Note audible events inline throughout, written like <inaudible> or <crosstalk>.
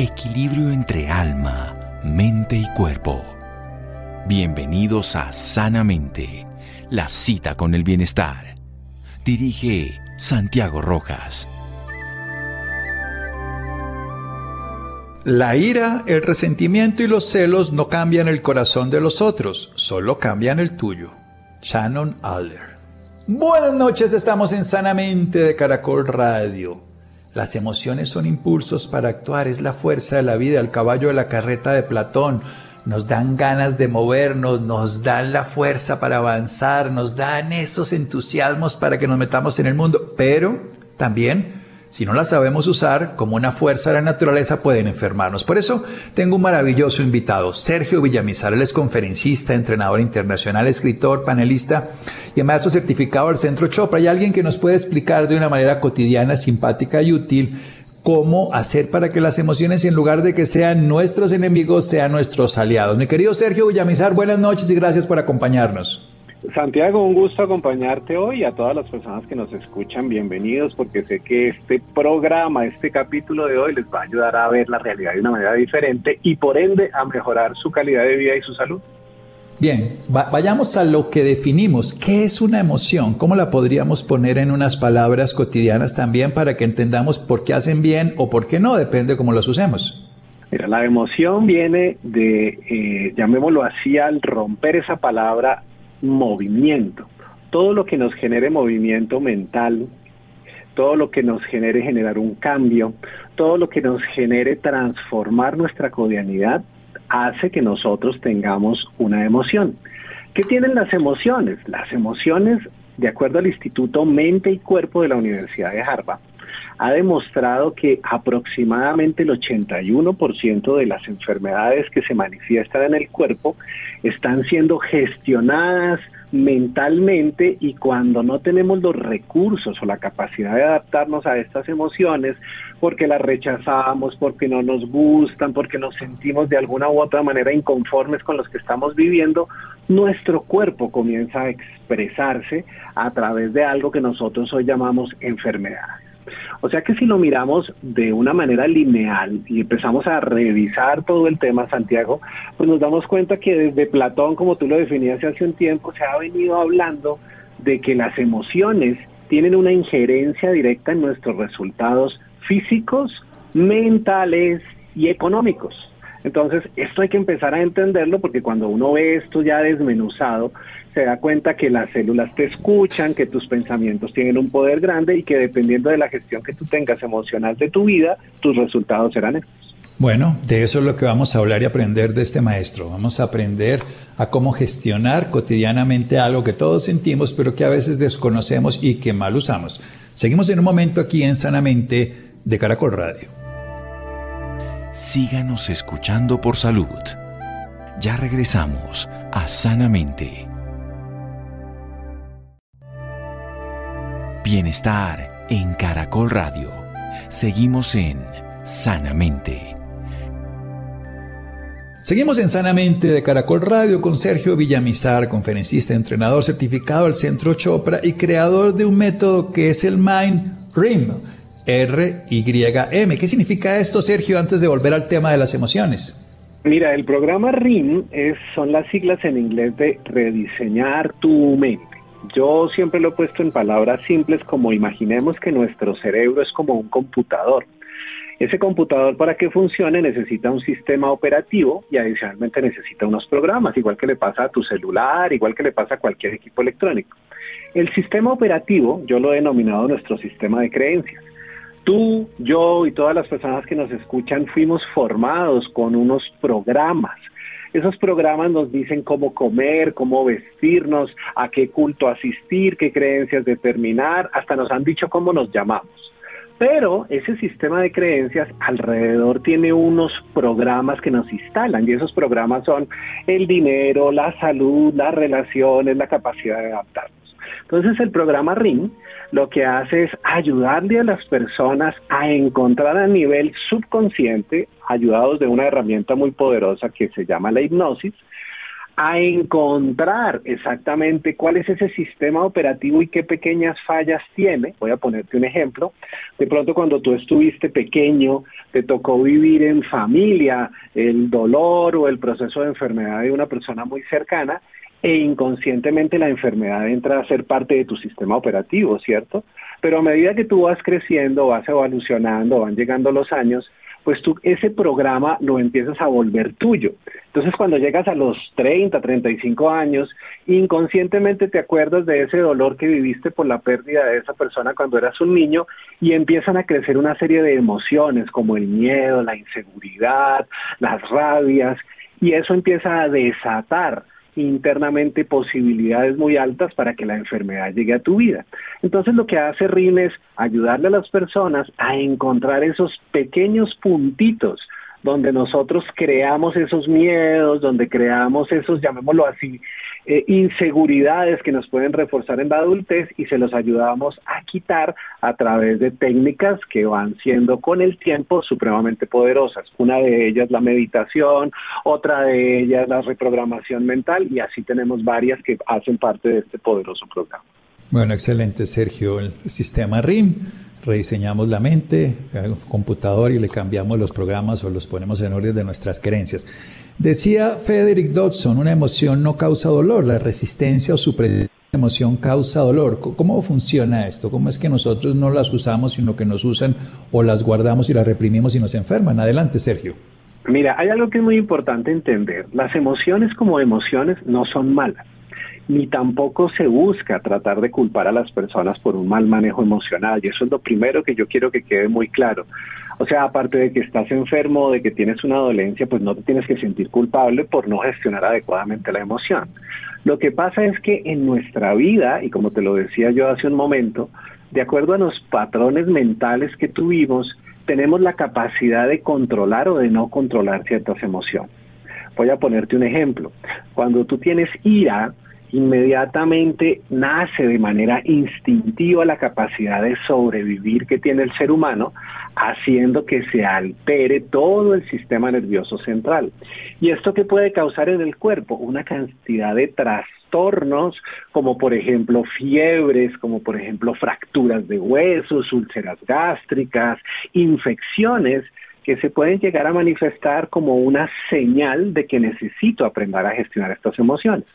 equilibrio entre alma, mente y cuerpo. Bienvenidos a Sanamente, la cita con el bienestar. Dirige Santiago Rojas. La ira, el resentimiento y los celos no cambian el corazón de los otros, solo cambian el tuyo. Shannon Alder. Buenas noches, estamos en Sanamente de Caracol Radio. Las emociones son impulsos para actuar, es la fuerza de la vida, el caballo de la carreta de Platón. Nos dan ganas de movernos, nos dan la fuerza para avanzar, nos dan esos entusiasmos para que nos metamos en el mundo, pero también si no la sabemos usar como una fuerza de la naturaleza, pueden enfermarnos. Por eso tengo un maravilloso invitado, Sergio Villamizar. Él es conferencista, entrenador internacional, escritor, panelista y maestro certificado del Centro Chopra. Hay alguien que nos puede explicar de una manera cotidiana, simpática y útil cómo hacer para que las emociones, en lugar de que sean nuestros enemigos, sean nuestros aliados. Mi querido Sergio Villamizar, buenas noches y gracias por acompañarnos. Santiago, un gusto acompañarte hoy a todas las personas que nos escuchan, bienvenidos porque sé que este programa, este capítulo de hoy les va a ayudar a ver la realidad de una manera diferente y por ende a mejorar su calidad de vida y su salud. Bien, vayamos a lo que definimos. ¿Qué es una emoción? ¿Cómo la podríamos poner en unas palabras cotidianas también para que entendamos por qué hacen bien o por qué no? Depende de cómo las usemos. Mira, la emoción viene de, eh, llamémoslo así, al romper esa palabra movimiento. Todo lo que nos genere movimiento mental, todo lo que nos genere generar un cambio, todo lo que nos genere transformar nuestra cotidianidad, hace que nosotros tengamos una emoción. ¿Qué tienen las emociones? Las emociones, de acuerdo al Instituto Mente y Cuerpo de la Universidad de Harvard, ha demostrado que aproximadamente el 81% de las enfermedades que se manifiestan en el cuerpo están siendo gestionadas mentalmente y cuando no tenemos los recursos o la capacidad de adaptarnos a estas emociones, porque las rechazamos, porque no nos gustan, porque nos sentimos de alguna u otra manera inconformes con los que estamos viviendo, nuestro cuerpo comienza a expresarse a través de algo que nosotros hoy llamamos enfermedades. O sea que si lo miramos de una manera lineal y empezamos a revisar todo el tema, Santiago, pues nos damos cuenta que desde Platón, como tú lo definías hace un tiempo, se ha venido hablando de que las emociones tienen una injerencia directa en nuestros resultados físicos, mentales y económicos. Entonces, esto hay que empezar a entenderlo porque cuando uno ve esto ya desmenuzado, se da cuenta que las células te escuchan, que tus pensamientos tienen un poder grande y que dependiendo de la gestión que tú tengas emocional de tu vida, tus resultados serán estos. Bueno, de eso es lo que vamos a hablar y aprender de este maestro. Vamos a aprender a cómo gestionar cotidianamente algo que todos sentimos, pero que a veces desconocemos y que mal usamos. Seguimos en un momento aquí en Sanamente de Caracol Radio. Síganos escuchando por salud. Ya regresamos a Sanamente. Bienestar en Caracol Radio. Seguimos en Sanamente. Seguimos en Sanamente de Caracol Radio con Sergio Villamizar, conferencista, entrenador certificado del Centro Chopra y creador de un método que es el Mind RIM. R-Y-M. ¿Qué significa esto, Sergio, antes de volver al tema de las emociones? Mira, el programa RIM es, son las siglas en inglés de rediseñar tu mente. Yo siempre lo he puesto en palabras simples como imaginemos que nuestro cerebro es como un computador. Ese computador para que funcione necesita un sistema operativo y adicionalmente necesita unos programas, igual que le pasa a tu celular, igual que le pasa a cualquier equipo electrónico. El sistema operativo yo lo he denominado nuestro sistema de creencias. Tú, yo y todas las personas que nos escuchan fuimos formados con unos programas esos programas nos dicen cómo comer, cómo vestirnos, a qué culto asistir, qué creencias determinar, hasta nos han dicho cómo nos llamamos. Pero ese sistema de creencias alrededor tiene unos programas que nos instalan y esos programas son el dinero, la salud, las relaciones, la capacidad de adaptarnos. Entonces el programa RING lo que hace es ayudarle a las personas a encontrar a nivel subconsciente, ayudados de una herramienta muy poderosa que se llama la hipnosis, a encontrar exactamente cuál es ese sistema operativo y qué pequeñas fallas tiene. Voy a ponerte un ejemplo. De pronto cuando tú estuviste pequeño, te tocó vivir en familia el dolor o el proceso de enfermedad de una persona muy cercana e inconscientemente la enfermedad entra a ser parte de tu sistema operativo, ¿cierto? Pero a medida que tú vas creciendo, vas evolucionando, van llegando los años, pues tú ese programa lo empiezas a volver tuyo. Entonces cuando llegas a los 30, 35 años, inconscientemente te acuerdas de ese dolor que viviste por la pérdida de esa persona cuando eras un niño y empiezan a crecer una serie de emociones como el miedo, la inseguridad, las rabias, y eso empieza a desatar internamente posibilidades muy altas para que la enfermedad llegue a tu vida. Entonces lo que hace RIN es ayudarle a las personas a encontrar esos pequeños puntitos donde nosotros creamos esos miedos, donde creamos esos, llamémoslo así, eh, inseguridades que nos pueden reforzar en la adultez y se los ayudamos a quitar a través de técnicas que van siendo con el tiempo supremamente poderosas. Una de ellas la meditación, otra de ellas la reprogramación mental y así tenemos varias que hacen parte de este poderoso programa. Bueno, excelente Sergio. El sistema RIM rediseñamos la mente, el computador y le cambiamos los programas o los ponemos en orden de nuestras creencias. Decía Frederick Dodson, una emoción no causa dolor, la resistencia o supresión de emoción causa dolor. ¿Cómo funciona esto? ¿Cómo es que nosotros no las usamos, sino que nos usan o las guardamos y las reprimimos y nos enferman? Adelante, Sergio. Mira, hay algo que es muy importante entender. Las emociones como emociones no son malas ni tampoco se busca tratar de culpar a las personas por un mal manejo emocional. Y eso es lo primero que yo quiero que quede muy claro. O sea, aparte de que estás enfermo, de que tienes una dolencia, pues no te tienes que sentir culpable por no gestionar adecuadamente la emoción. Lo que pasa es que en nuestra vida, y como te lo decía yo hace un momento, de acuerdo a los patrones mentales que tuvimos, tenemos la capacidad de controlar o de no controlar ciertas emociones. Voy a ponerte un ejemplo. Cuando tú tienes ira, inmediatamente nace de manera instintiva la capacidad de sobrevivir que tiene el ser humano, haciendo que se altere todo el sistema nervioso central. ¿Y esto qué puede causar en el cuerpo? Una cantidad de trastornos, como por ejemplo fiebres, como por ejemplo fracturas de huesos, úlceras gástricas, infecciones, que se pueden llegar a manifestar como una señal de que necesito aprender a gestionar estas emociones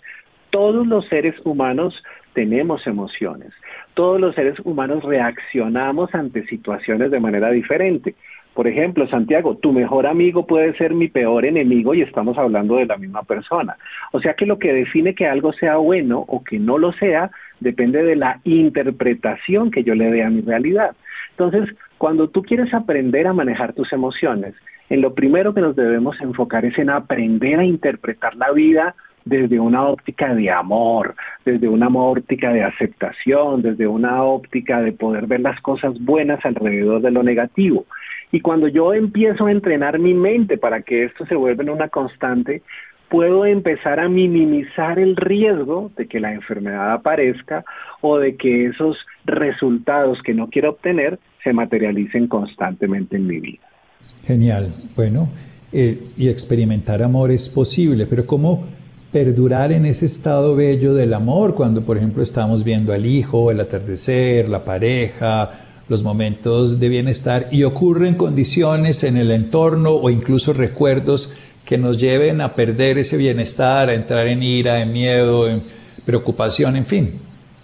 todos los seres humanos tenemos emociones. Todos los seres humanos reaccionamos ante situaciones de manera diferente. Por ejemplo, Santiago, tu mejor amigo puede ser mi peor enemigo y estamos hablando de la misma persona. O sea que lo que define que algo sea bueno o que no lo sea depende de la interpretación que yo le dé a mi realidad. Entonces, cuando tú quieres aprender a manejar tus emociones, en lo primero que nos debemos enfocar es en aprender a interpretar la vida desde una óptica de amor, desde una óptica de aceptación, desde una óptica de poder ver las cosas buenas alrededor de lo negativo. Y cuando yo empiezo a entrenar mi mente para que esto se vuelva una constante, puedo empezar a minimizar el riesgo de que la enfermedad aparezca o de que esos resultados que no quiero obtener se materialicen constantemente en mi vida. Genial. Bueno, eh, y experimentar amor es posible, pero ¿cómo perdurar en ese estado bello del amor, cuando por ejemplo estamos viendo al hijo, el atardecer, la pareja, los momentos de bienestar y ocurren condiciones en el entorno o incluso recuerdos que nos lleven a perder ese bienestar, a entrar en ira, en miedo, en preocupación, en fin.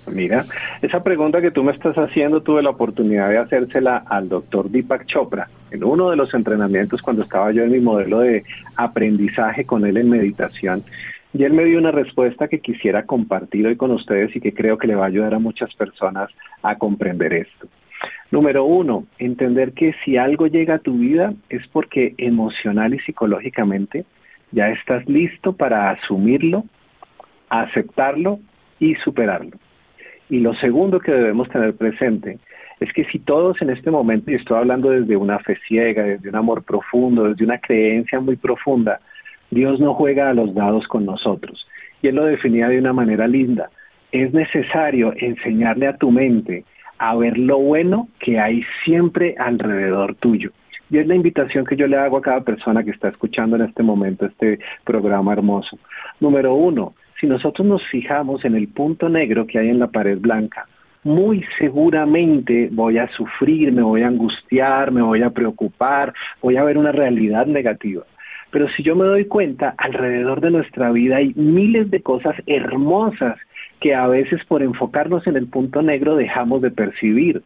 Mira, esa pregunta que tú me estás haciendo tuve la oportunidad de hacérsela al doctor Deepak Chopra en uno de los entrenamientos cuando estaba yo en mi modelo de aprendizaje con él en meditación y él me dio una respuesta que quisiera compartir hoy con ustedes y que creo que le va a ayudar a muchas personas a comprender esto. Número uno, entender que si algo llega a tu vida es porque emocional y psicológicamente ya estás listo para asumirlo, aceptarlo y superarlo. Y lo segundo que debemos tener presente es que si todos en este momento, y estoy hablando desde una fe ciega, desde un amor profundo, desde una creencia muy profunda, Dios no juega a los dados con nosotros. Y él lo definía de una manera linda. Es necesario enseñarle a tu mente a ver lo bueno que hay siempre alrededor tuyo. Y es la invitación que yo le hago a cada persona que está escuchando en este momento este programa hermoso. Número uno, si nosotros nos fijamos en el punto negro que hay en la pared blanca, muy seguramente voy a sufrir, me voy a angustiar, me voy a preocupar, voy a ver una realidad negativa. Pero si yo me doy cuenta, alrededor de nuestra vida hay miles de cosas hermosas que a veces por enfocarnos en el punto negro dejamos de percibir.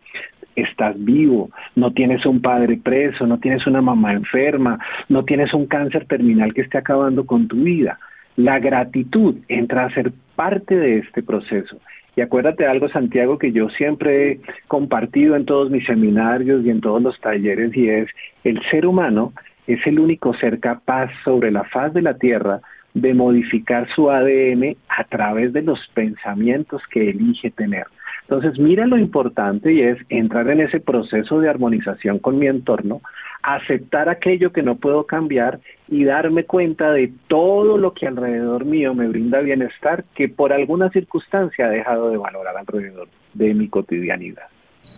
Estás vivo, no tienes un padre preso, no tienes una mamá enferma, no tienes un cáncer terminal que esté acabando con tu vida. La gratitud entra a ser parte de este proceso. Y acuérdate algo, Santiago, que yo siempre he compartido en todos mis seminarios y en todos los talleres, y es el ser humano es el único ser capaz sobre la faz de la Tierra de modificar su ADN a través de los pensamientos que elige tener. Entonces, mira lo importante y es entrar en ese proceso de armonización con mi entorno, aceptar aquello que no puedo cambiar y darme cuenta de todo lo que alrededor mío me brinda bienestar que por alguna circunstancia he dejado de valorar alrededor de mi cotidianidad.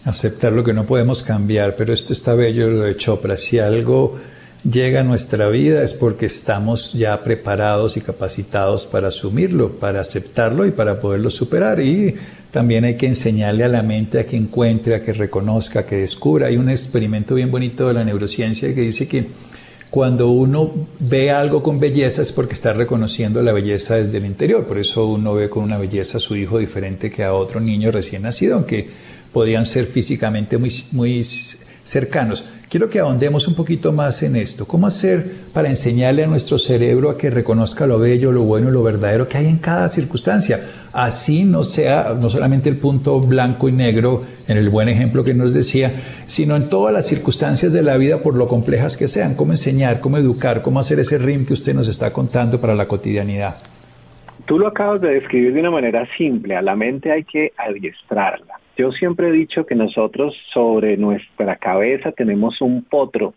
Aceptar lo que no podemos cambiar, pero esto está bello lo de Chopra. Si algo llega a nuestra vida es porque estamos ya preparados y capacitados para asumirlo, para aceptarlo y para poderlo superar. Y también hay que enseñarle a la mente a que encuentre, a que reconozca, a que descubra. Hay un experimento bien bonito de la neurociencia que dice que cuando uno ve algo con belleza es porque está reconociendo la belleza desde el interior. Por eso uno ve con una belleza a su hijo diferente que a otro niño recién nacido, aunque podían ser físicamente muy, muy cercanos. Quiero que ahondemos un poquito más en esto. ¿Cómo hacer para enseñarle a nuestro cerebro a que reconozca lo bello, lo bueno y lo verdadero que hay en cada circunstancia? Así no sea no solamente el punto blanco y negro en el buen ejemplo que nos decía, sino en todas las circunstancias de la vida por lo complejas que sean. ¿Cómo enseñar, cómo educar, cómo hacer ese rim que usted nos está contando para la cotidianidad? Tú lo acabas de describir de una manera simple. A la mente hay que adiestrarla. Yo siempre he dicho que nosotros sobre nuestra cabeza tenemos un potro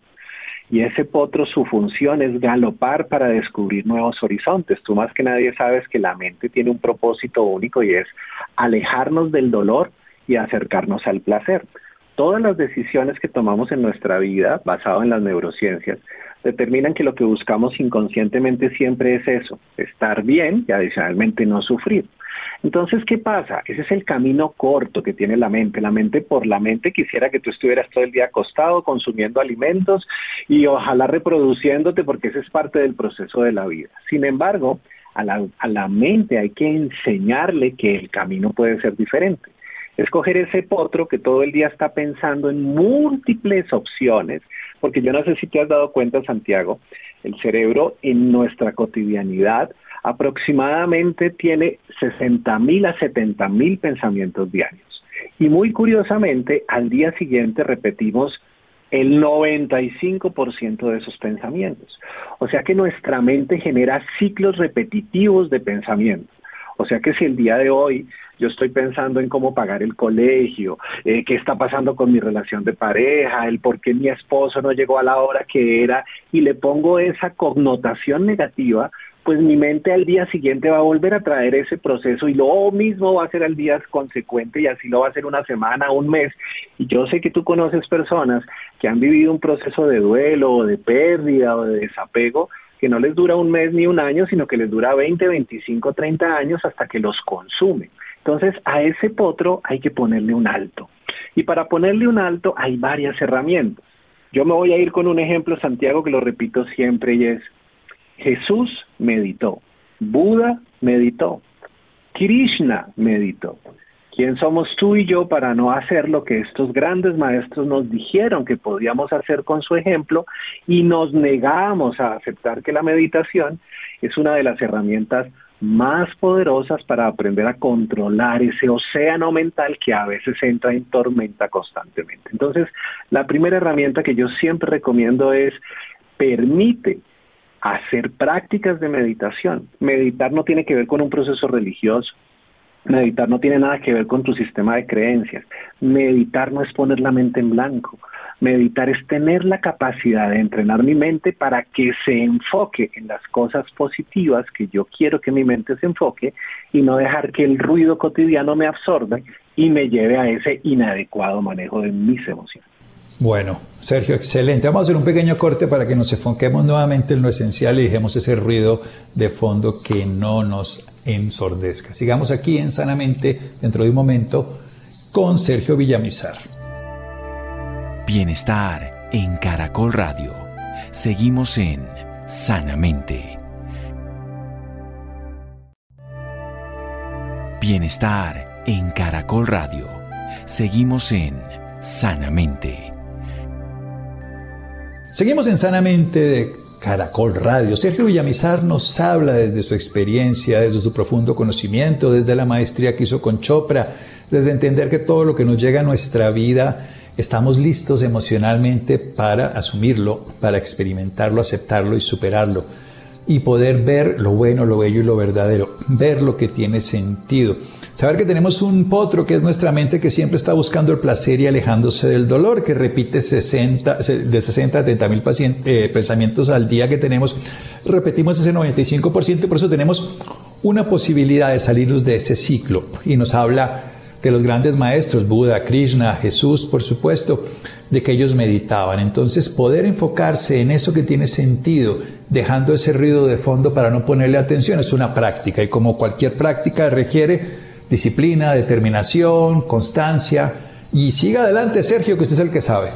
y ese potro su función es galopar para descubrir nuevos horizontes. Tú más que nadie sabes que la mente tiene un propósito único y es alejarnos del dolor y acercarnos al placer. Todas las decisiones que tomamos en nuestra vida, basado en las neurociencias, determinan que lo que buscamos inconscientemente siempre es eso, estar bien y adicionalmente no sufrir. Entonces, ¿qué pasa? Ese es el camino corto que tiene la mente. La mente por la mente quisiera que tú estuvieras todo el día acostado consumiendo alimentos y ojalá reproduciéndote porque ese es parte del proceso de la vida. Sin embargo, a la, a la mente hay que enseñarle que el camino puede ser diferente. Escoger ese potro que todo el día está pensando en múltiples opciones, porque yo no sé si te has dado cuenta, Santiago, el cerebro en nuestra cotidianidad aproximadamente tiene 60 mil a 70 mil pensamientos diarios. Y muy curiosamente, al día siguiente repetimos el 95% de esos pensamientos. O sea que nuestra mente genera ciclos repetitivos de pensamiento. O sea que si el día de hoy yo estoy pensando en cómo pagar el colegio, eh, qué está pasando con mi relación de pareja, el por qué mi esposo no llegó a la hora que era, y le pongo esa connotación negativa, pues mi mente al día siguiente va a volver a traer ese proceso y lo mismo va a ser al día consecuente y así lo va a hacer una semana, un mes. Y yo sé que tú conoces personas que han vivido un proceso de duelo o de pérdida o de desapego que no les dura un mes ni un año, sino que les dura 20, 25, 30 años hasta que los consume. Entonces, a ese potro hay que ponerle un alto. Y para ponerle un alto hay varias herramientas. Yo me voy a ir con un ejemplo, Santiago, que lo repito siempre y es Jesús meditó, Buda meditó, Krishna meditó. ¿Quién somos tú y yo para no hacer lo que estos grandes maestros nos dijeron que podíamos hacer con su ejemplo y nos negamos a aceptar que la meditación es una de las herramientas más poderosas para aprender a controlar ese océano mental que a veces entra en tormenta constantemente. Entonces, la primera herramienta que yo siempre recomiendo es permite hacer prácticas de meditación. Meditar no tiene que ver con un proceso religioso. Meditar no tiene nada que ver con tu sistema de creencias. Meditar no es poner la mente en blanco. Meditar es tener la capacidad de entrenar mi mente para que se enfoque en las cosas positivas que yo quiero que mi mente se enfoque y no dejar que el ruido cotidiano me absorba y me lleve a ese inadecuado manejo de mis emociones. Bueno, Sergio, excelente. Vamos a hacer un pequeño corte para que nos enfoquemos nuevamente en lo esencial y dejemos ese ruido de fondo que no nos ensordezca. Sigamos aquí en Sanamente dentro de un momento con Sergio Villamizar. Bienestar en Caracol Radio. Seguimos en Sanamente. Bienestar en Caracol Radio. Seguimos en Sanamente. Seguimos en Sanamente de Caracol Radio. Sergio Villamizar nos habla desde su experiencia, desde su profundo conocimiento, desde la maestría que hizo con Chopra, desde entender que todo lo que nos llega a nuestra vida estamos listos emocionalmente para asumirlo, para experimentarlo, aceptarlo y superarlo. Y poder ver lo bueno, lo bello y lo verdadero, ver lo que tiene sentido. Saber que tenemos un potro que es nuestra mente que siempre está buscando el placer y alejándose del dolor, que repite 60, de 60 a 70 mil eh, pensamientos al día que tenemos, repetimos ese 95%, por eso tenemos una posibilidad de salirnos de ese ciclo. Y nos habla de los grandes maestros, Buda, Krishna, Jesús, por supuesto, de que ellos meditaban. Entonces, poder enfocarse en eso que tiene sentido, dejando ese ruido de fondo para no ponerle atención, es una práctica. Y como cualquier práctica requiere disciplina, determinación, constancia. Y siga adelante, Sergio, que usted es el que sabe.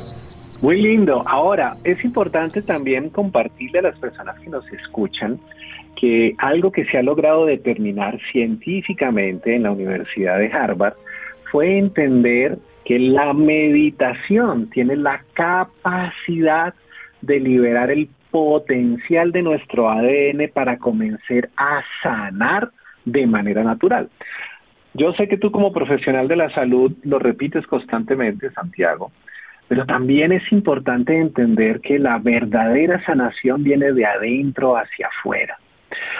Muy lindo. Ahora, es importante también compartirle a las personas que nos escuchan que algo que se ha logrado determinar científicamente en la Universidad de Harvard fue entender que la meditación tiene la capacidad de liberar el potencial de nuestro ADN para comenzar a sanar de manera natural. Yo sé que tú como profesional de la salud lo repites constantemente, Santiago, pero también es importante entender que la verdadera sanación viene de adentro hacia afuera.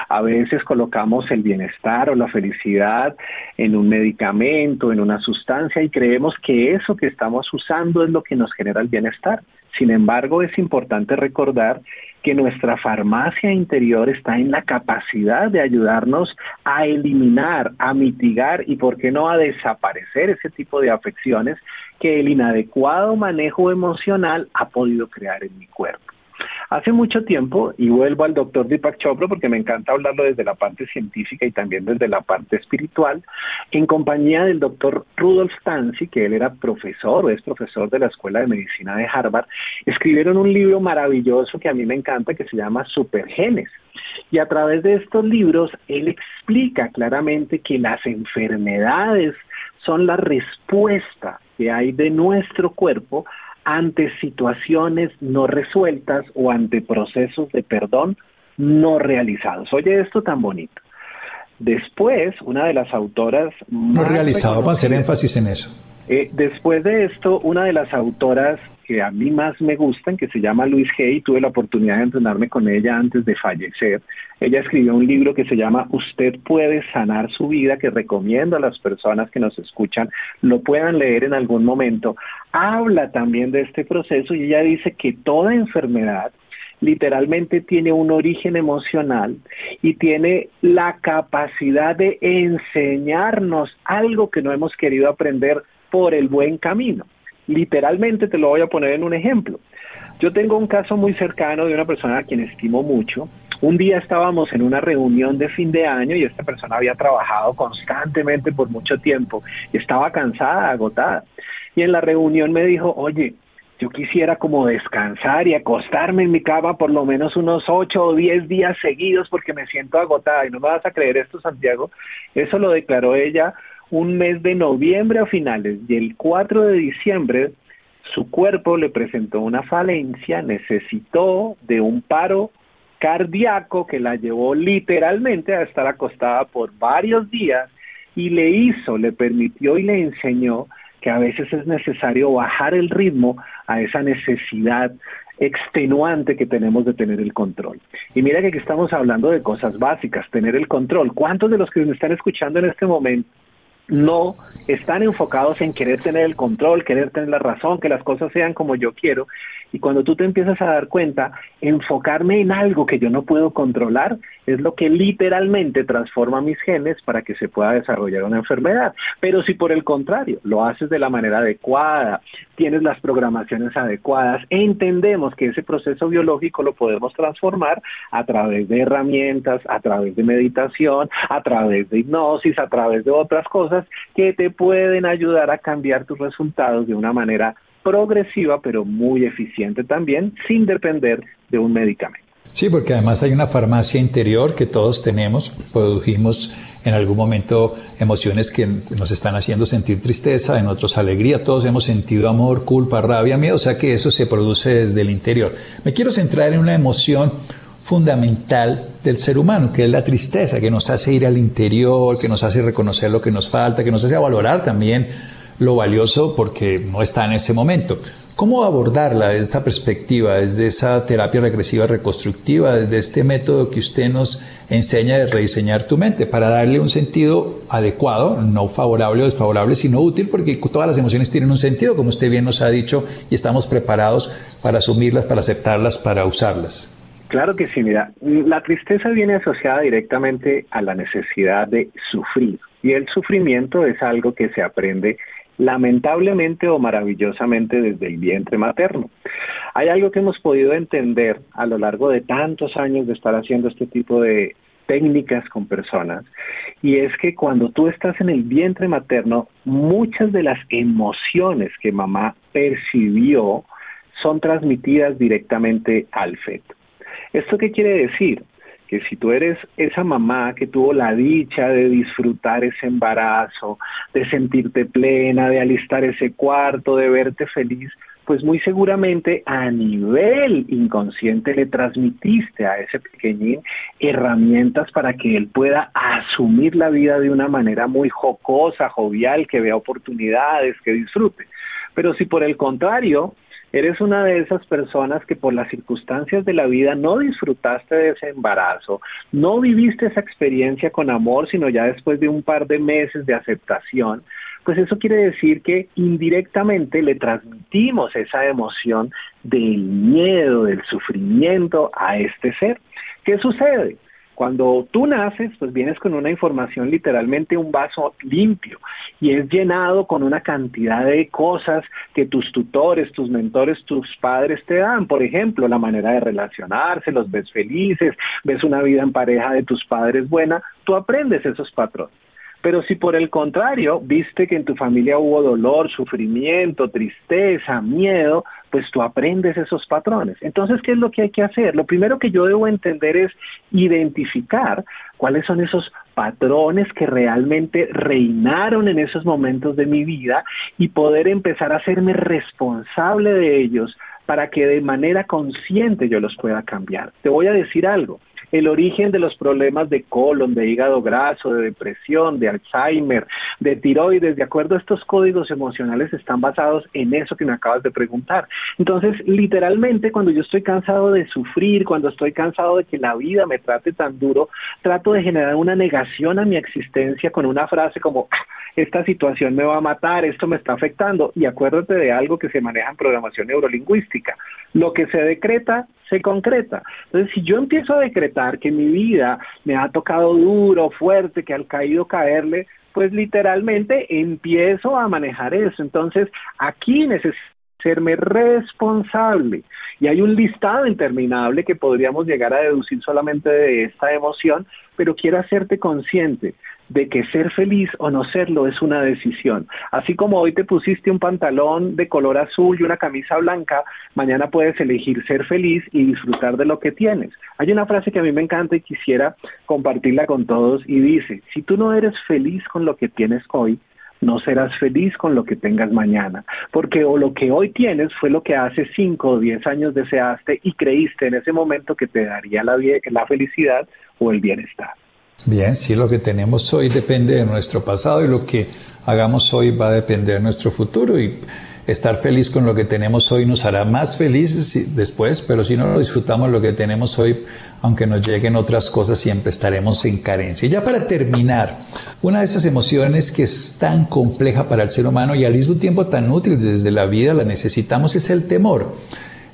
A veces colocamos el bienestar o la felicidad en un medicamento, en una sustancia y creemos que eso que estamos usando es lo que nos genera el bienestar. Sin embargo, es importante recordar que nuestra farmacia interior está en la capacidad de ayudarnos a eliminar, a mitigar y, por qué no, a desaparecer ese tipo de afecciones que el inadecuado manejo emocional ha podido crear en mi cuerpo. Hace mucho tiempo, y vuelvo al doctor Deepak Chopra porque me encanta hablarlo desde la parte científica y también desde la parte espiritual, en compañía del doctor Rudolf Stanzi, que él era profesor o es profesor de la Escuela de Medicina de Harvard, escribieron un libro maravilloso que a mí me encanta que se llama Supergenes. Y a través de estos libros, él explica claramente que las enfermedades son la respuesta que hay de nuestro cuerpo ante situaciones no resueltas o ante procesos de perdón no realizados. Oye esto tan bonito. Después, una de las autoras... No realizado, para hacer énfasis en eso. Eh, después de esto, una de las autoras que a mí más me gustan, que se llama Luis Hay, tuve la oportunidad de entrenarme con ella antes de fallecer. Ella escribió un libro que se llama Usted puede sanar su vida, que recomiendo a las personas que nos escuchan lo puedan leer en algún momento. Habla también de este proceso y ella dice que toda enfermedad literalmente tiene un origen emocional y tiene la capacidad de enseñarnos algo que no hemos querido aprender por el buen camino. Literalmente te lo voy a poner en un ejemplo. Yo tengo un caso muy cercano de una persona a quien estimo mucho. Un día estábamos en una reunión de fin de año y esta persona había trabajado constantemente por mucho tiempo y estaba cansada, agotada. Y en la reunión me dijo, oye, yo quisiera como descansar y acostarme en mi cama por lo menos unos ocho o diez días seguidos porque me siento agotada. Y no me vas a creer esto, Santiago. Eso lo declaró ella un mes de noviembre a finales y el 4 de diciembre su cuerpo le presentó una falencia, necesitó de un paro cardíaco que la llevó literalmente a estar acostada por varios días y le hizo, le permitió y le enseñó que a veces es necesario bajar el ritmo a esa necesidad extenuante que tenemos de tener el control. Y mira que aquí estamos hablando de cosas básicas, tener el control. ¿Cuántos de los que me están escuchando en este momento no están enfocados en querer tener el control, querer tener la razón, que las cosas sean como yo quiero. Y cuando tú te empiezas a dar cuenta, enfocarme en algo que yo no puedo controlar es lo que literalmente transforma mis genes para que se pueda desarrollar una enfermedad. Pero si por el contrario lo haces de la manera adecuada, tienes las programaciones adecuadas, entendemos que ese proceso biológico lo podemos transformar a través de herramientas, a través de meditación, a través de hipnosis, a través de otras cosas que te pueden ayudar a cambiar tus resultados de una manera progresiva, pero muy eficiente también, sin depender de un medicamento. Sí, porque además hay una farmacia interior que todos tenemos, produjimos en algún momento emociones que nos están haciendo sentir tristeza, en otros alegría, todos hemos sentido amor, culpa, rabia, miedo, o sea que eso se produce desde el interior. Me quiero centrar en una emoción fundamental del ser humano, que es la tristeza, que nos hace ir al interior, que nos hace reconocer lo que nos falta, que nos hace valorar también lo valioso porque no está en ese momento. ¿Cómo abordarla desde esta perspectiva, desde esa terapia regresiva reconstructiva, desde este método que usted nos enseña de rediseñar tu mente para darle un sentido adecuado, no favorable o desfavorable, sino útil, porque todas las emociones tienen un sentido, como usted bien nos ha dicho, y estamos preparados para asumirlas, para aceptarlas, para usarlas? Claro que sí, mira, la tristeza viene asociada directamente a la necesidad de sufrir, y el sufrimiento es algo que se aprende lamentablemente o maravillosamente desde el vientre materno. Hay algo que hemos podido entender a lo largo de tantos años de estar haciendo este tipo de técnicas con personas y es que cuando tú estás en el vientre materno, muchas de las emociones que mamá percibió son transmitidas directamente al feto. ¿Esto qué quiere decir? Que si tú eres esa mamá que tuvo la dicha de disfrutar ese embarazo, de sentirte plena, de alistar ese cuarto, de verte feliz, pues muy seguramente a nivel inconsciente le transmitiste a ese pequeñín herramientas para que él pueda asumir la vida de una manera muy jocosa, jovial, que vea oportunidades, que disfrute. Pero si por el contrario eres una de esas personas que por las circunstancias de la vida no disfrutaste de ese embarazo, no viviste esa experiencia con amor, sino ya después de un par de meses de aceptación, pues eso quiere decir que indirectamente le transmitimos esa emoción del miedo, del sufrimiento a este ser. ¿Qué sucede? Cuando tú naces, pues vienes con una información, literalmente un vaso limpio, y es llenado con una cantidad de cosas que tus tutores, tus mentores, tus padres te dan. Por ejemplo, la manera de relacionarse, los ves felices, ves una vida en pareja de tus padres buena, tú aprendes esos patrones. Pero si por el contrario viste que en tu familia hubo dolor, sufrimiento, tristeza, miedo, pues tú aprendes esos patrones. Entonces, ¿qué es lo que hay que hacer? Lo primero que yo debo entender es identificar cuáles son esos patrones que realmente reinaron en esos momentos de mi vida y poder empezar a hacerme responsable de ellos para que de manera consciente yo los pueda cambiar. Te voy a decir algo el origen de los problemas de colon, de hígado graso, de depresión, de Alzheimer, de tiroides, de acuerdo a estos códigos emocionales, están basados en eso que me acabas de preguntar. Entonces, literalmente, cuando yo estoy cansado de sufrir, cuando estoy cansado de que la vida me trate tan duro, trato de generar una negación a mi existencia con una frase como, ah, esta situación me va a matar, esto me está afectando. Y acuérdate de algo que se maneja en programación neurolingüística. Lo que se decreta, se concreta. Entonces, si yo empiezo a decretar que mi vida me ha tocado duro, fuerte, que al caído caerle, pues literalmente empiezo a manejar eso. Entonces, aquí necesito serme responsable. Y hay un listado interminable que podríamos llegar a deducir solamente de esta emoción, pero quiero hacerte consciente de que ser feliz o no serlo es una decisión. Así como hoy te pusiste un pantalón de color azul y una camisa blanca, mañana puedes elegir ser feliz y disfrutar de lo que tienes. Hay una frase que a mí me encanta y quisiera compartirla con todos y dice, si tú no eres feliz con lo que tienes hoy, no serás feliz con lo que tengas mañana, porque o lo que hoy tienes fue lo que hace cinco o diez años deseaste y creíste en ese momento que te daría la, la felicidad o el bienestar. Bien, sí, lo que tenemos hoy depende de nuestro pasado y lo que hagamos hoy va a depender de nuestro futuro. Y estar feliz con lo que tenemos hoy nos hará más felices después, pero si no disfrutamos lo que tenemos hoy, aunque nos lleguen otras cosas, siempre estaremos en carencia. Y ya para terminar, una de esas emociones que es tan compleja para el ser humano y al mismo tiempo tan útil desde la vida, la necesitamos, es el temor.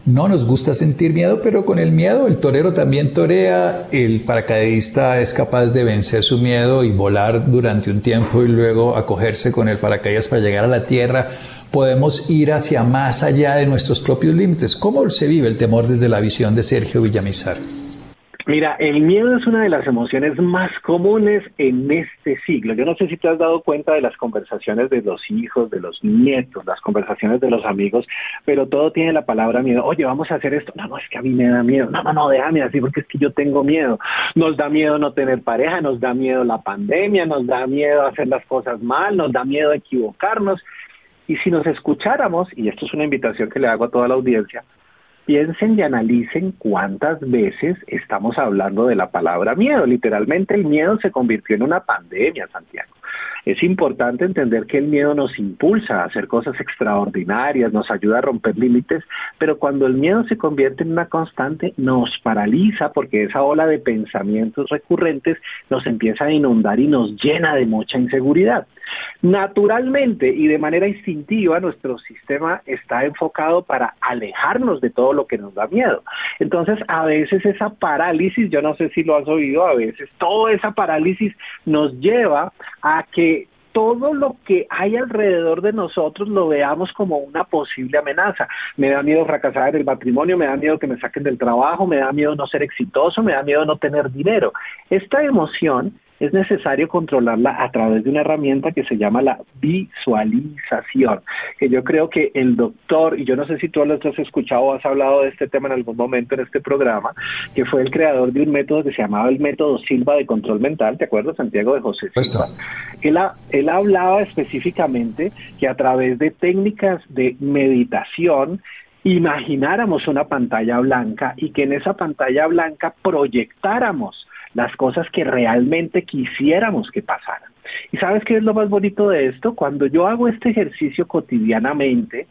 No nos gusta sentir miedo, pero con el miedo el torero también torea, el paracaidista es capaz de vencer su miedo y volar durante un tiempo y luego acogerse con el paracaídas para llegar a la tierra. Podemos ir hacia más allá de nuestros propios límites. ¿Cómo se vive el temor desde la visión de Sergio Villamizar? Mira, el miedo es una de las emociones más comunes en este siglo. Yo no sé si te has dado cuenta de las conversaciones de los hijos, de los nietos, las conversaciones de los amigos, pero todo tiene la palabra miedo. Oye, vamos a hacer esto. No, no, es que a mí me da miedo. No, no, no, déjame así porque es que yo tengo miedo. Nos da miedo no tener pareja, nos da miedo la pandemia, nos da miedo hacer las cosas mal, nos da miedo equivocarnos. Y si nos escucháramos, y esto es una invitación que le hago a toda la audiencia, piensen y analicen cuántas veces estamos hablando de la palabra miedo. Literalmente el miedo se convirtió en una pandemia, Santiago. Es importante entender que el miedo nos impulsa a hacer cosas extraordinarias, nos ayuda a romper límites, pero cuando el miedo se convierte en una constante, nos paraliza porque esa ola de pensamientos recurrentes nos empieza a inundar y nos llena de mucha inseguridad. Naturalmente y de manera instintiva, nuestro sistema está enfocado para alejarnos de todo lo que nos da miedo. Entonces, a veces esa parálisis, yo no sé si lo has oído, a veces toda esa parálisis nos lleva a que todo lo que hay alrededor de nosotros lo veamos como una posible amenaza. Me da miedo fracasar en el matrimonio, me da miedo que me saquen del trabajo, me da miedo no ser exitoso, me da miedo no tener dinero. Esta emoción es necesario controlarla a través de una herramienta que se llama la visualización, que yo creo que el doctor, y yo no sé si tú lo has escuchado o has hablado de este tema en algún momento en este programa, que fue el creador de un método que se llamaba el método Silva de control mental, ¿te acuerdas, Santiago de José Silva? Él, él hablaba específicamente que a través de técnicas de meditación, imagináramos una pantalla blanca y que en esa pantalla blanca proyectáramos las cosas que realmente quisiéramos que pasaran. ¿Y sabes qué es lo más bonito de esto? Cuando yo hago este ejercicio cotidianamente,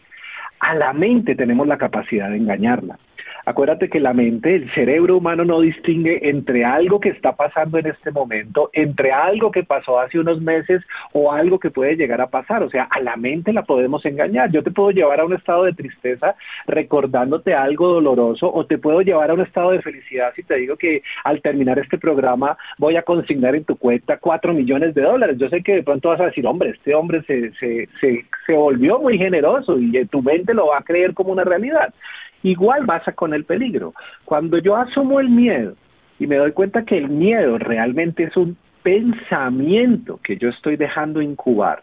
a la mente tenemos la capacidad de engañarla. Acuérdate que la mente, el cerebro humano no distingue entre algo que está pasando en este momento, entre algo que pasó hace unos meses o algo que puede llegar a pasar. O sea, a la mente la podemos engañar. Yo te puedo llevar a un estado de tristeza recordándote algo doloroso o te puedo llevar a un estado de felicidad si te digo que al terminar este programa voy a consignar en tu cuenta cuatro millones de dólares. Yo sé que de pronto vas a decir, hombre, este hombre se, se, se, se volvió muy generoso y tu mente lo va a creer como una realidad. Igual pasa con el peligro. Cuando yo asumo el miedo y me doy cuenta que el miedo realmente es un pensamiento que yo estoy dejando incubar,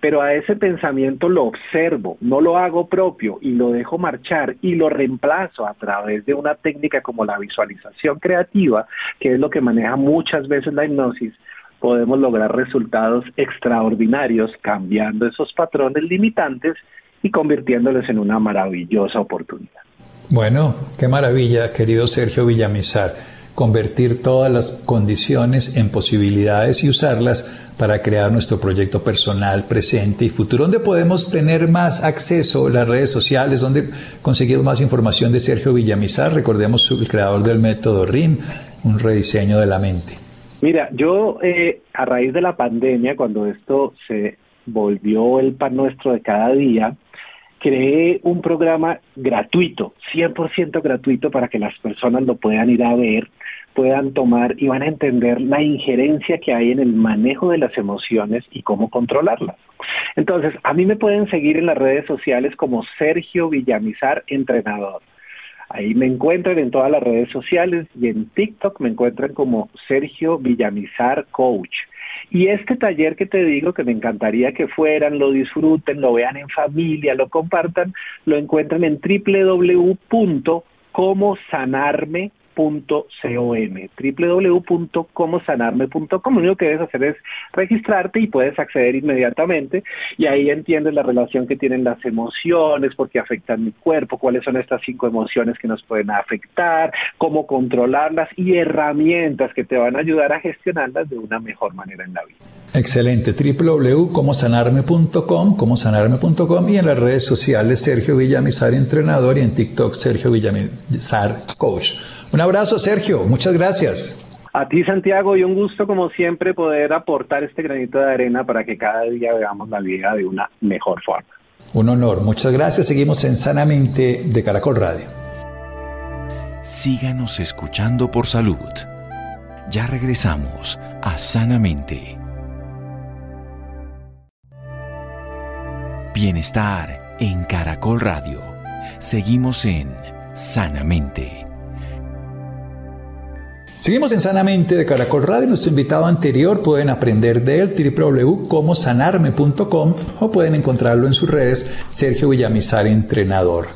pero a ese pensamiento lo observo, no lo hago propio y lo dejo marchar y lo reemplazo a través de una técnica como la visualización creativa, que es lo que maneja muchas veces la hipnosis, podemos lograr resultados extraordinarios cambiando esos patrones limitantes y convirtiéndolos en una maravillosa oportunidad. Bueno, qué maravilla, querido Sergio Villamizar, convertir todas las condiciones en posibilidades y usarlas para crear nuestro proyecto personal, presente y futuro. ¿Dónde podemos tener más acceso a las redes sociales? ¿Dónde conseguimos más información de Sergio Villamizar? Recordemos el creador del método RIM, un rediseño de la mente. Mira, yo eh, a raíz de la pandemia, cuando esto se volvió el pan nuestro de cada día, creé un programa gratuito, 100% gratuito para que las personas lo puedan ir a ver, puedan tomar y van a entender la injerencia que hay en el manejo de las emociones y cómo controlarlas. Entonces, a mí me pueden seguir en las redes sociales como Sergio Villamizar Entrenador. Ahí me encuentran en todas las redes sociales y en TikTok me encuentran como Sergio Villamizar Coach. Y este taller que te digo, que me encantaría que fueran, lo disfruten, lo vean en familia, lo compartan, lo encuentran en www.comosanarme.com www.comosanarme.com. Lo único que debes hacer es registrarte y puedes acceder inmediatamente y ahí entiendes la relación que tienen las emociones, por qué afectan mi cuerpo, cuáles son estas cinco emociones que nos pueden afectar, cómo controlarlas y herramientas que te van a ayudar a gestionarlas de una mejor manera en la vida. Excelente, www.comosanarme.com, comosanarme.com y en las redes sociales Sergio Villamizar, entrenador, y en TikTok Sergio Villamizar, coach. Un abrazo, Sergio, muchas gracias. A ti, Santiago, y un gusto, como siempre, poder aportar este granito de arena para que cada día veamos la vida de una mejor forma. Un honor, muchas gracias. Seguimos en Sanamente de Caracol Radio. Síganos escuchando por salud. Ya regresamos a Sanamente. Bienestar en Caracol Radio. Seguimos en Sanamente. Seguimos en Sanamente de Caracol Radio. Nuestro invitado anterior pueden aprender de él www.comosanarme.com o pueden encontrarlo en sus redes Sergio Villamizar, entrenador.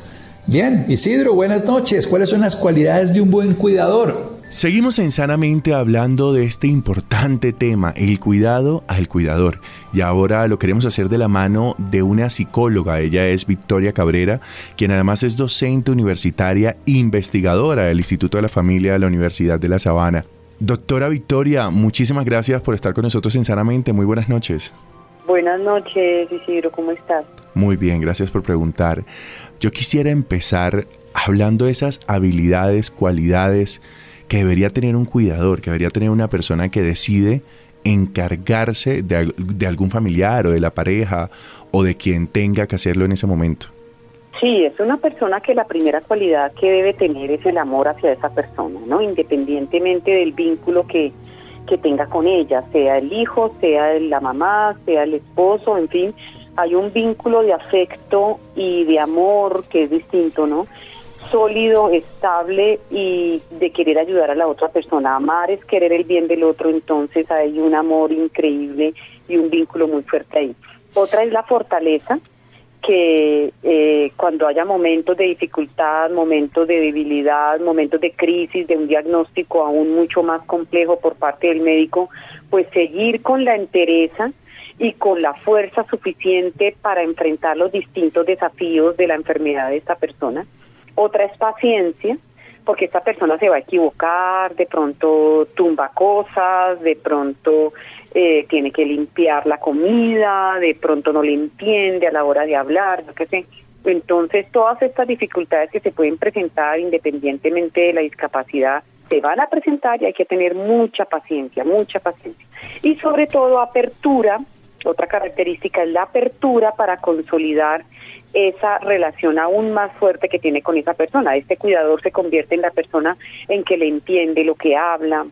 Bien, Isidro, buenas noches. ¿Cuáles son las cualidades de un buen cuidador? Seguimos en Sanamente hablando de este importante tema, el cuidado al cuidador. Y ahora lo queremos hacer de la mano de una psicóloga. Ella es Victoria Cabrera, quien además es docente universitaria, investigadora del Instituto de la Familia de la Universidad de La Sabana. Doctora Victoria, muchísimas gracias por estar con nosotros en Sanamente. Muy buenas noches. Buenas noches, Isidro, ¿cómo estás? Muy bien, gracias por preguntar. Yo quisiera empezar hablando de esas habilidades, cualidades, que debería tener un cuidador, que debería tener una persona que decide encargarse de, algún familiar o de la pareja o de quien tenga que hacerlo en ese momento. Sí, es una persona que la primera cualidad que debe tener es el amor hacia esa persona, ¿no? Independientemente del vínculo que, que tenga con ella, sea el hijo, sea la mamá, sea el esposo, en fin, hay un vínculo de afecto y de amor que es distinto, ¿no? Sólido, estable y de querer ayudar a la otra persona. Amar es querer el bien del otro, entonces hay un amor increíble y un vínculo muy fuerte ahí. Otra es la fortaleza, que eh, cuando haya momentos de dificultad, momentos de debilidad, momentos de crisis, de un diagnóstico aún mucho más complejo por parte del médico, pues seguir con la entereza y con la fuerza suficiente para enfrentar los distintos desafíos de la enfermedad de esta persona otra es paciencia, porque esta persona se va a equivocar, de pronto tumba cosas, de pronto eh, tiene que limpiar la comida, de pronto no le entiende a la hora de hablar, yo qué sé. Entonces, todas estas dificultades que se pueden presentar independientemente de la discapacidad se van a presentar y hay que tener mucha paciencia, mucha paciencia. Y sobre todo apertura, otra característica es la apertura para consolidar esa relación aún más fuerte que tiene con esa persona. Este cuidador se convierte en la persona en que le entiende lo que habla,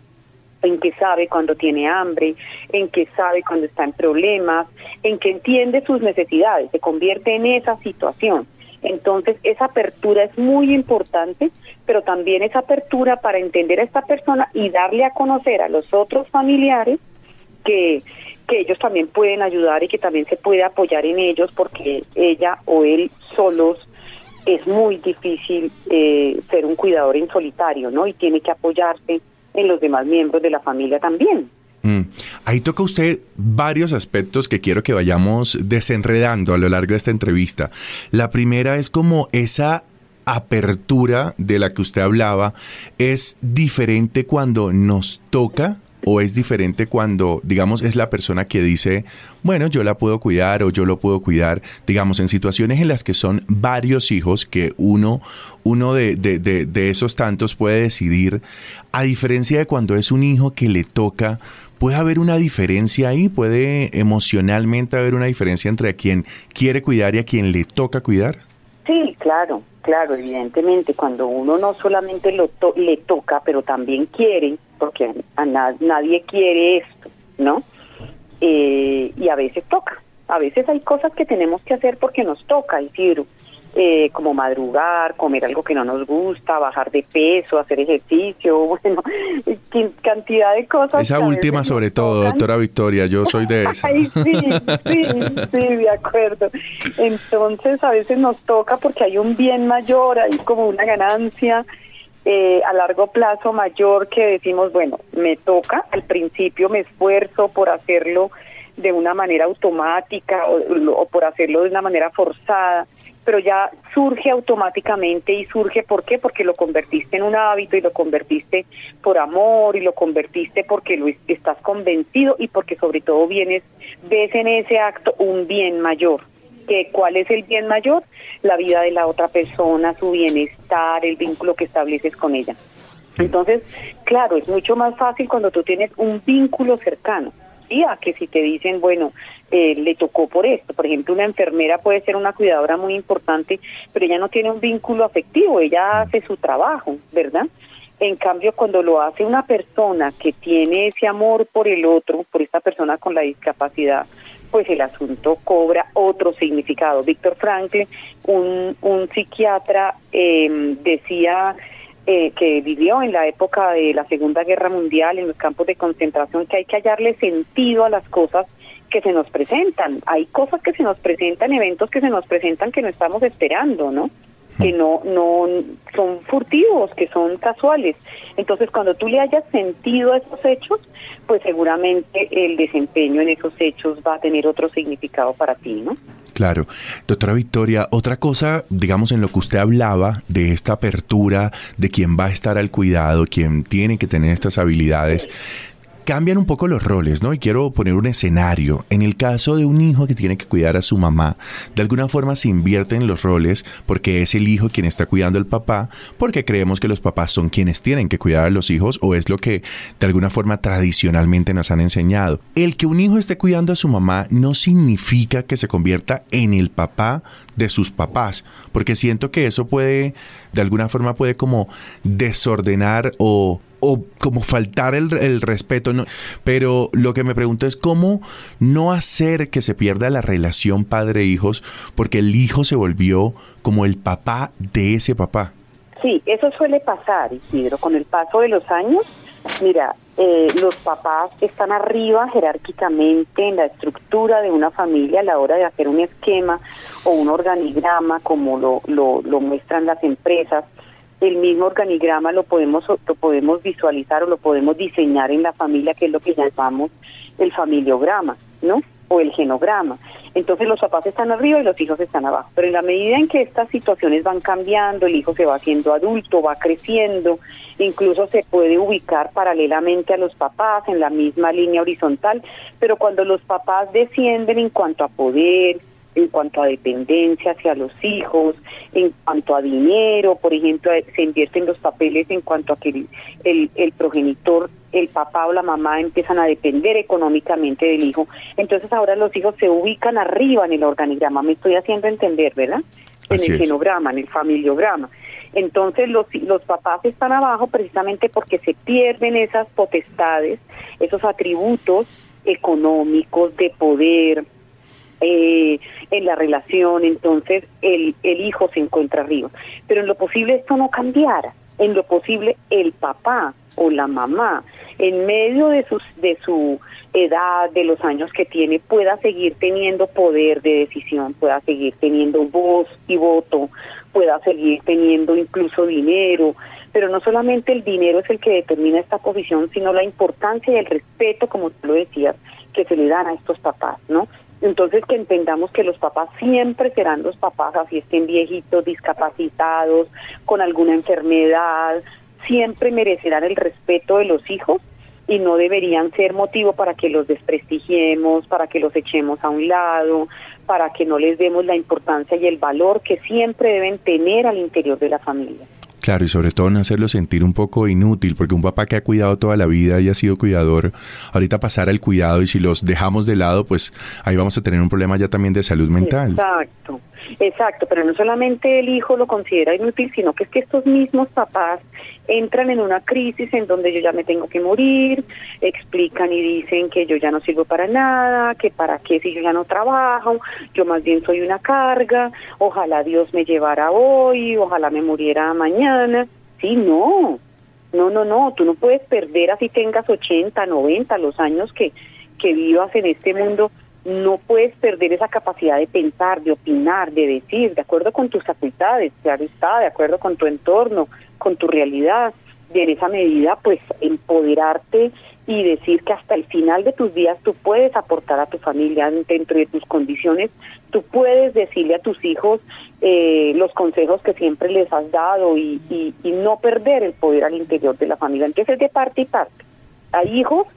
en que sabe cuando tiene hambre, en que sabe cuando está en problemas, en que entiende sus necesidades, se convierte en esa situación. Entonces, esa apertura es muy importante, pero también esa apertura para entender a esta persona y darle a conocer a los otros familiares que que ellos también pueden ayudar y que también se puede apoyar en ellos porque ella o él solos es muy difícil eh, ser un cuidador en solitario, ¿no? Y tiene que apoyarse en los demás miembros de la familia también. Mm. Ahí toca usted varios aspectos que quiero que vayamos desenredando a lo largo de esta entrevista. La primera es como esa apertura de la que usted hablaba es diferente cuando nos toca o es diferente cuando, digamos, es la persona que dice, bueno, yo la puedo cuidar o yo lo puedo cuidar, digamos, en situaciones en las que son varios hijos que uno, uno de, de, de, esos tantos puede decidir, a diferencia de cuando es un hijo que le toca, puede haber una diferencia ahí, puede emocionalmente haber una diferencia entre a quien quiere cuidar y a quien le toca cuidar. Sí, claro, claro, evidentemente, cuando uno no solamente lo le toca, pero también quiere, porque a nadie quiere esto, ¿no? Eh, y a veces toca, a veces hay cosas que tenemos que hacer porque nos toca, Isidro, eh, como madrugar, comer algo que no nos gusta, bajar de peso, hacer ejercicio, <laughs> bueno, cantidad de cosas. Esa última sobre todo, doctora Victoria, yo soy de <laughs> esa. sí, sí, sí, de acuerdo. Entonces a veces nos toca porque hay un bien mayor, hay como una ganancia eh, a largo plazo mayor que decimos, bueno, me toca, al principio me esfuerzo por hacerlo de una manera automática o, por hacerlo de una manera forzada, pero ya surge automáticamente y surge ¿por qué? Porque lo convertiste en un hábito y lo convertiste por amor y lo convertiste porque lo estás convencido y porque sobre todo vienes ves en ese acto un bien mayor. que ¿Cuál es el bien mayor? La vida de la otra persona, su bienestar, el vínculo que estableces con ella. Entonces, claro, es mucho más fácil cuando tú tienes un vínculo cercano. ¿sí? A que si te dicen, bueno, eh, le tocó por esto. Por ejemplo, una enfermera puede ser una cuidadora muy importante, pero ella no tiene un vínculo afectivo, ella hace su trabajo, ¿verdad? En cambio, cuando lo hace una persona que tiene ese amor por el otro, por esta persona con la discapacidad, pues el asunto cobra otro significado. Víctor Franklin, un, un psiquiatra, eh, decía eh, que vivió en la época de la Segunda Guerra Mundial en los campos de concentración, que hay que hallarle sentido a las cosas que se nos presentan. Hay cosas que se nos presentan, eventos que se nos presentan que no estamos esperando, ¿no? que no no son furtivos, que son casuales. Entonces, cuando tú le hayas sentido a esos hechos, pues seguramente el desempeño en esos hechos va a tener otro significado para ti, ¿no? Claro. Doctora Victoria, otra cosa, digamos, en lo que usted hablaba de esta apertura, de quién va a estar al cuidado, quién tiene que tener estas habilidades, cambian un poco los roles, ¿no? Y quiero poner un escenario. En el caso de un hijo que tiene que cuidar a su mamá, de alguna forma se invierten los roles porque es el hijo quien está cuidando al papá, porque creemos que los papás son quienes tienen que cuidar a los hijos o es lo que de alguna forma tradicionalmente nos han enseñado. El que un hijo esté cuidando a su mamá no significa que se convierta en el papá de sus papás, porque siento que eso puede, de alguna forma puede como desordenar o o como faltar el, respeto, no, pero lo que me pregunto es cómo no hacer que se pierda la relación padre-hijos porque el hijo se volvió como el papá de ese papá. Sí, eso suele pasar, Isidro, con el paso de los años. Mira, eh, los papás están arriba jerárquicamente en la estructura de una familia a la hora de hacer un esquema o un organigrama como lo, lo, lo muestran las empresas el mismo organigrama lo podemos lo podemos visualizar o lo podemos diseñar en la familia que es lo que llamamos el familiograma, ¿no? O el genograma. Entonces los papás están arriba y los hijos están abajo. Pero en la medida en que estas situaciones van cambiando, el hijo se va haciendo adulto, va creciendo, incluso se puede ubicar paralelamente a los papás en la misma línea horizontal, pero cuando los papás descienden en cuanto a poder, en cuanto a dependencia hacia los hijos, en cuanto a dinero, por ejemplo, eh, se invierten los papeles en cuanto a que el, el, progenitor, el papá o la mamá empiezan a depender económicamente del hijo. Entonces ahora los hijos se ubican arriba en el organigrama, me estoy haciendo entender, ¿verdad? En el genograma, en el familiograma. Entonces los, los papás están abajo precisamente porque se pierden esas potestades, esos atributos económicos, de poder, eh, en la relación, entonces el, el hijo se encuentra arriba. Pero en lo posible esto no cambiara, en lo posible el papá o la mamá, en medio de, sus, de su edad, de los años que tiene, pueda seguir teniendo poder de decisión, pueda seguir teniendo voz y voto, pueda seguir teniendo incluso dinero, pero no solamente el dinero es el que determina esta posición, sino la importancia y el respeto, como tú lo decías, que se le dan a estos papás, ¿no? Entonces que entendamos que los papás siempre serán los papás, así estén viejitos, discapacitados, con alguna enfermedad, siempre merecerán el respeto de los hijos y no deberían ser motivo para que los desprestigiemos, para que los echemos a un lado, para que no les demos la importancia y el valor que siempre deben tener al interior de la familia. Claro, y sobre todo no hacerlo sentir un poco inútil, porque un papá que ha cuidado toda la vida y ha sido cuidador, ahorita pasar al cuidado y si los dejamos de lado, pues ahí vamos a tener un problema ya también de salud mental. Exacto. Exacto, pero no solamente el hijo lo considera inútil, sino que es que estos mismos papás entran en una crisis en donde yo ya me tengo que morir, explican y dicen que yo ya no sirvo para nada, que para qué si yo ya no trabajo, yo más bien soy una carga, ojalá Dios me llevara hoy, ojalá me muriera mañana. Sí, no, no, no, no, tú no puedes perder así tengas 80, 90, los años que, que vivas en este mundo no puedes perder esa capacidad de pensar, de opinar, de decir, de acuerdo con tus facultades, claro está, de acuerdo con tu entorno, con tu realidad. y en esa medida pues empoderarte y decir que hasta el final de tus días tú puedes aportar a tu familia dentro de tus condiciones, tú puedes decirle a tus hijos eh, los consejos que siempre les has dado y, y, y no perder el poder al interior de la familia. Entonces es de parte y parte. Hay hijos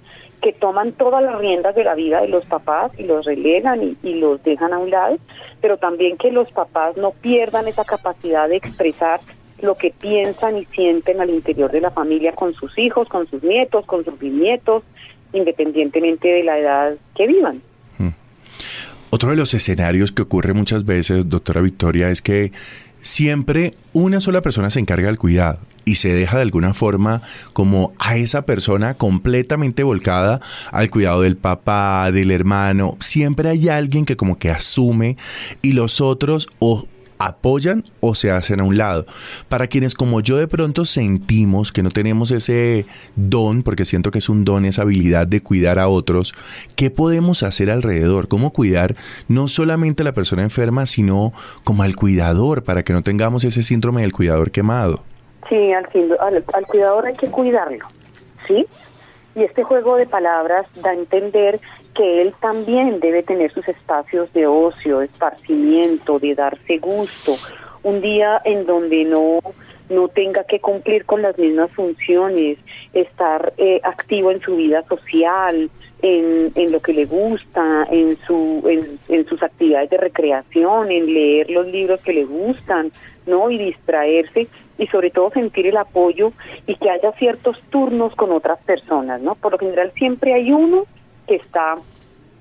que toman todas las riendas de la vida de los papás y los relegan y, los dejan a un lado, pero también que los papás no pierdan esa capacidad de expresar lo que piensan y sienten al interior de la familia con sus hijos, con sus nietos, con sus bisnietos, independientemente de la edad que vivan. Otro de los escenarios que ocurre muchas veces, doctora Victoria, es que siempre una sola persona se encarga del cuidado y se deja de alguna forma como a esa persona completamente volcada al cuidado del papá, del hermano. Siempre hay alguien que como que asume y los otros o apoyan o se hacen a un lado. Para quienes como yo de pronto sentimos que no tenemos ese don, porque siento que es un don, esa habilidad de cuidar a otros, ¿qué podemos hacer alrededor? ¿Cómo cuidar no solamente a la persona enferma, sino como al cuidador, para que no tengamos ese síndrome del cuidador quemado? Sí, al, al, al cuidador hay que cuidarlo, ¿sí? Y este juego de palabras da a entender que él también debe tener sus espacios de ocio, de esparcimiento, de darse gusto, un día en donde no no tenga que cumplir con las mismas funciones, estar eh, activo en su vida social, en, en, lo que le gusta, en, su, en, en, sus actividades de recreación, en leer los libros que le gustan, ¿no? Y distraerse y sobre todo sentir el apoyo y que haya ciertos turnos con otras personas, ¿no? Por lo general siempre hay uno que está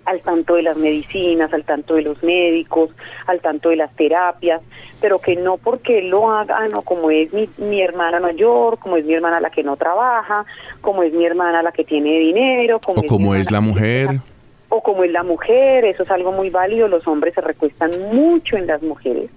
al tanto de las medicinas, al tanto de los médicos, al tanto de las terapias, pero que no porque lo haga, no, como es mi, mi hermana mayor, como es mi hermana la que no trabaja, como es mi hermana la que tiene dinero, como o es como es la mujer. o como es la mujer, eso es algo muy válido, los hombres se recuestan mucho en las mujeres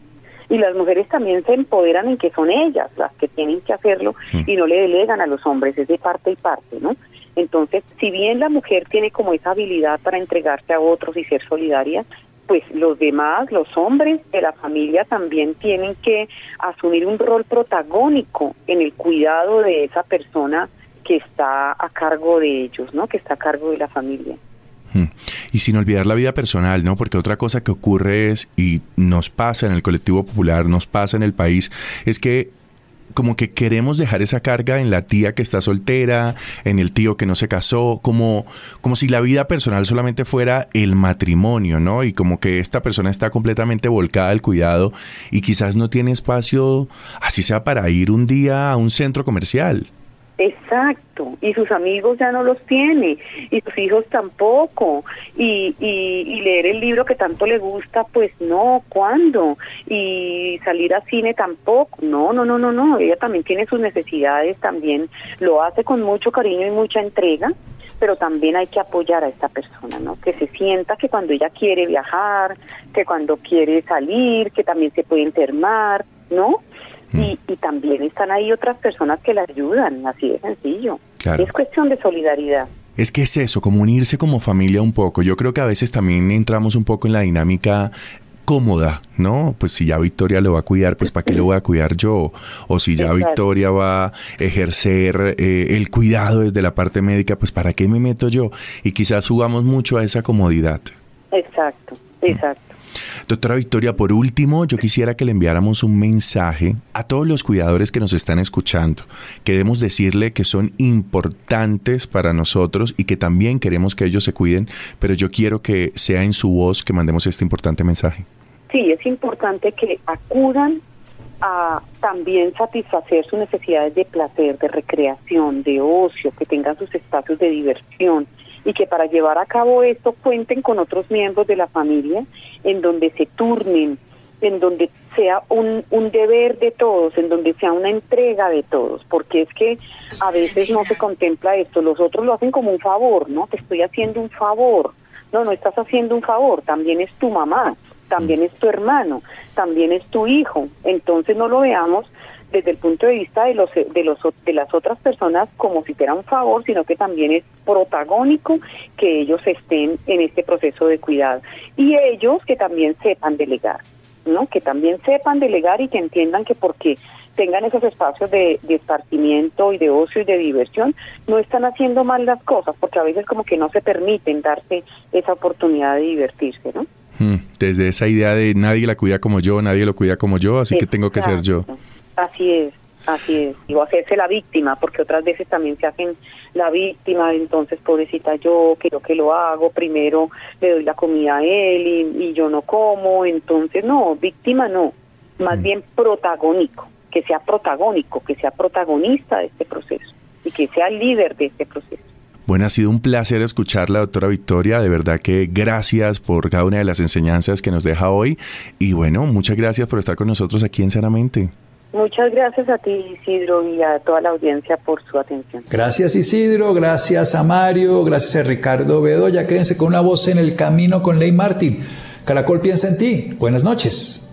y las mujeres también se empoderan en que son ellas las que tienen que hacerlo mm. y no le delegan a los hombres, es de parte y parte, ¿no? Entonces, si bien la mujer tiene como esa habilidad para entregarse a otros y ser solidaria, pues los demás, los hombres de la familia también tienen que asumir un rol protagónico en el cuidado de esa persona que está a cargo de ellos, ¿no? Que está a cargo de la familia. Hmm. Y sin olvidar la vida personal, ¿no? Porque otra cosa que ocurre es, y nos pasa en el colectivo popular, nos pasa en el país, es que como que queremos dejar esa carga en la tía que está soltera, en el tío que no se casó, como, como si la vida personal solamente fuera el matrimonio, ¿no? Y como que esta persona está completamente volcada al cuidado y quizás no tiene espacio, así sea para ir un día a un centro comercial. Exacto, y sus amigos ya no los tiene, y sus hijos tampoco, y, y, leer el libro que tanto le gusta, pues no, ¿cuándo? Y salir a cine tampoco, no, no, no, no, no, ella también tiene sus necesidades, también lo hace con mucho cariño y mucha entrega, pero también hay que apoyar a esta persona, ¿no? Que se sienta que cuando ella quiere viajar, que cuando quiere salir, que también se puede enfermar, ¿no? Y, y, también están ahí otras personas que la ayudan, así de sencillo. Es cuestión de solidaridad. Es que es eso, como unirse como familia un poco. Yo creo que a veces también entramos un poco en la dinámica cómoda, ¿no? Pues si ya Victoria lo va a cuidar, pues ¿para qué lo voy a cuidar yo? O si ya Victoria va a ejercer eh, el cuidado desde la parte médica, pues ¿para qué me meto yo? Y quizás jugamos mucho a esa comodidad. Exacto, exacto. Doctora Victoria, por último, yo quisiera que le enviáramos un mensaje a todos los cuidadores que nos están escuchando. Queremos decirle que son importantes para nosotros y que también queremos que ellos se cuiden, pero yo quiero que sea en su voz que mandemos este importante mensaje. Sí, es importante que acudan a también satisfacer sus necesidades de placer, de recreación, de ocio, que tengan sus espacios de diversión, y que para llevar a cabo esto cuenten con otros miembros de la familia en donde se turnen, en donde sea un, un deber de todos, en donde sea una entrega de todos, porque es que a veces no se contempla esto, los otros lo hacen como un favor, ¿no? Te estoy haciendo un favor. No, no estás haciendo un favor, también es tu mamá, también es tu hermano, también es tu hijo. Entonces no lo veamos desde el punto de vista de los de los de las otras personas como si fuera un favor, sino que también es protagónico que ellos estén en este proceso de cuidado y ellos que también sepan delegar, ¿no? Que también sepan delegar y que entiendan que porque tengan esos espacios de, de esparcimiento y de ocio y de diversión, no están haciendo mal las cosas, porque a veces como que no se permiten darse esa oportunidad de divertirse, ¿no? Hmm, desde esa idea de nadie la cuida como yo, nadie lo cuida como yo, así que tengo que ser yo. Así es, así es. Y hacerse la víctima, porque otras veces también se hacen la víctima, entonces pobrecita yo, creo que lo hago, primero le doy la comida a él y, yo no como, entonces no, víctima no, más hmm. bien protagónico, que sea protagónico, que sea protagonista de este proceso y que sea líder de este proceso. Bueno, ha sido un placer escucharla, doctora Victoria. De verdad que gracias por cada una de las enseñanzas que nos deja hoy. Y bueno, muchas gracias por estar con nosotros aquí en Sanamente. Muchas gracias a ti, Isidro, y a toda la audiencia por su atención. Gracias, Isidro. Gracias a Mario. Gracias a Ricardo Bedoya. Quédense con una voz en el camino con Ley Martín. Caracol piensa en ti. Buenas noches.